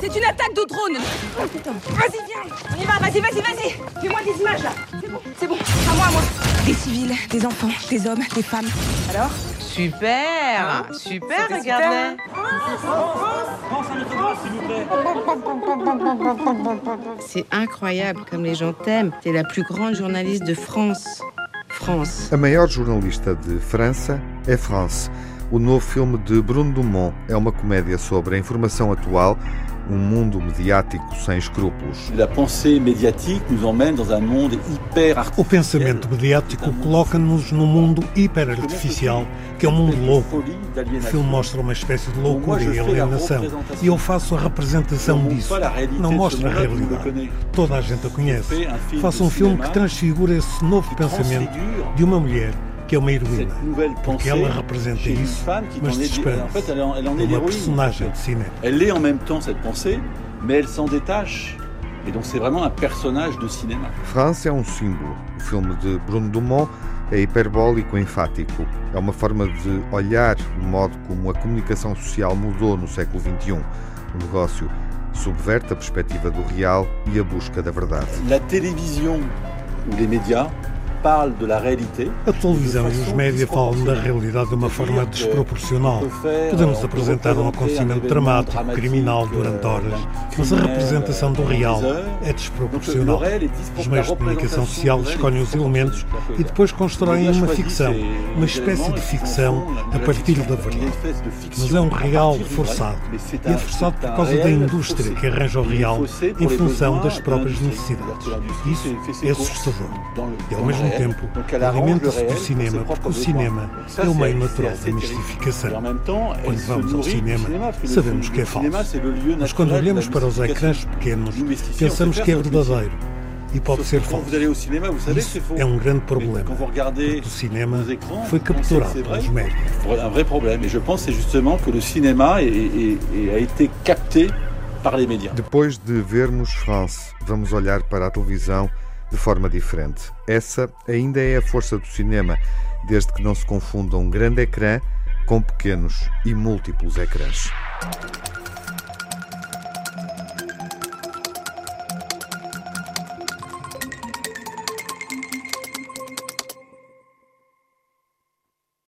C'est une attaque de drone. Vas-y, viens. On y va, vas-y, vas-y, vas-y. Fais-moi des images, là. C'est bon, c'est bon, à moi, à moi. Des civils, des enfants, des hommes, des femmes. Alors? Super Super, regardez C'est incroyable comme les gens t'aiment. T'es la plus grande journaliste de France. France. A maior jornalista de França é France. O novo filme de Bruno Dumont é uma comédia sobre a informação atual um mundo mediático sem escrúpulos. O pensamento mediático coloca-nos num mundo hiper-artificial, que é um mundo louco. O filme mostra uma espécie de loucura e alienação, e eu faço a representação disso. Não mostra a realidade. Toda a gente a conhece. Faço um filme que transfigura esse novo pensamento de uma mulher que é uma heroína, porque ela representa isso, mas desespera uma personagem de cinema. Elle est en même temps cette pensée, mais elle s'en détache. Et donc c'est vraiment un personnage de cinéma. France é um símbolo. O filme de Bruno Dumont é hiperbólico enfático. É uma forma de olhar o modo como a comunicação social mudou no século XXI. O negócio subverte a perspectiva do real e a busca da verdade. La télévision ou les médias A televisão e os médias falam da realidade de uma forma desproporcional. Podemos apresentar um acontecimento dramático, criminal durante horas, mas a representação do real é desproporcional. Os meios de comunicação social escolhem os elementos e depois constroem uma ficção, uma espécie de ficção a partir da verdade. Mas é um real forçado. E é forçado por causa da indústria que arranja o real em função das próprias necessidades. Isso é assustador. E ao mesmo tempo, alimenta-se do cinema, porque o cinema é o meio natural da mistificação. Quando vamos ao cinema, sabemos que é falso. Mas quando olhamos para os ecrãs pequenos, pensamos que é verdadeiro. E pode ser falso. Isso é um grande problema, porque o cinema foi capturado pelos médias. Un vrai problème. Et je pense c'est justement que le cinéma est, est, est, a été capté par les médias. Depois de vermos France, vamos olhar para a televisão de forma diferente. Essa ainda é a força do cinema, desde que não se confunda um grande ecrã com pequenos e múltiplos ecrãs.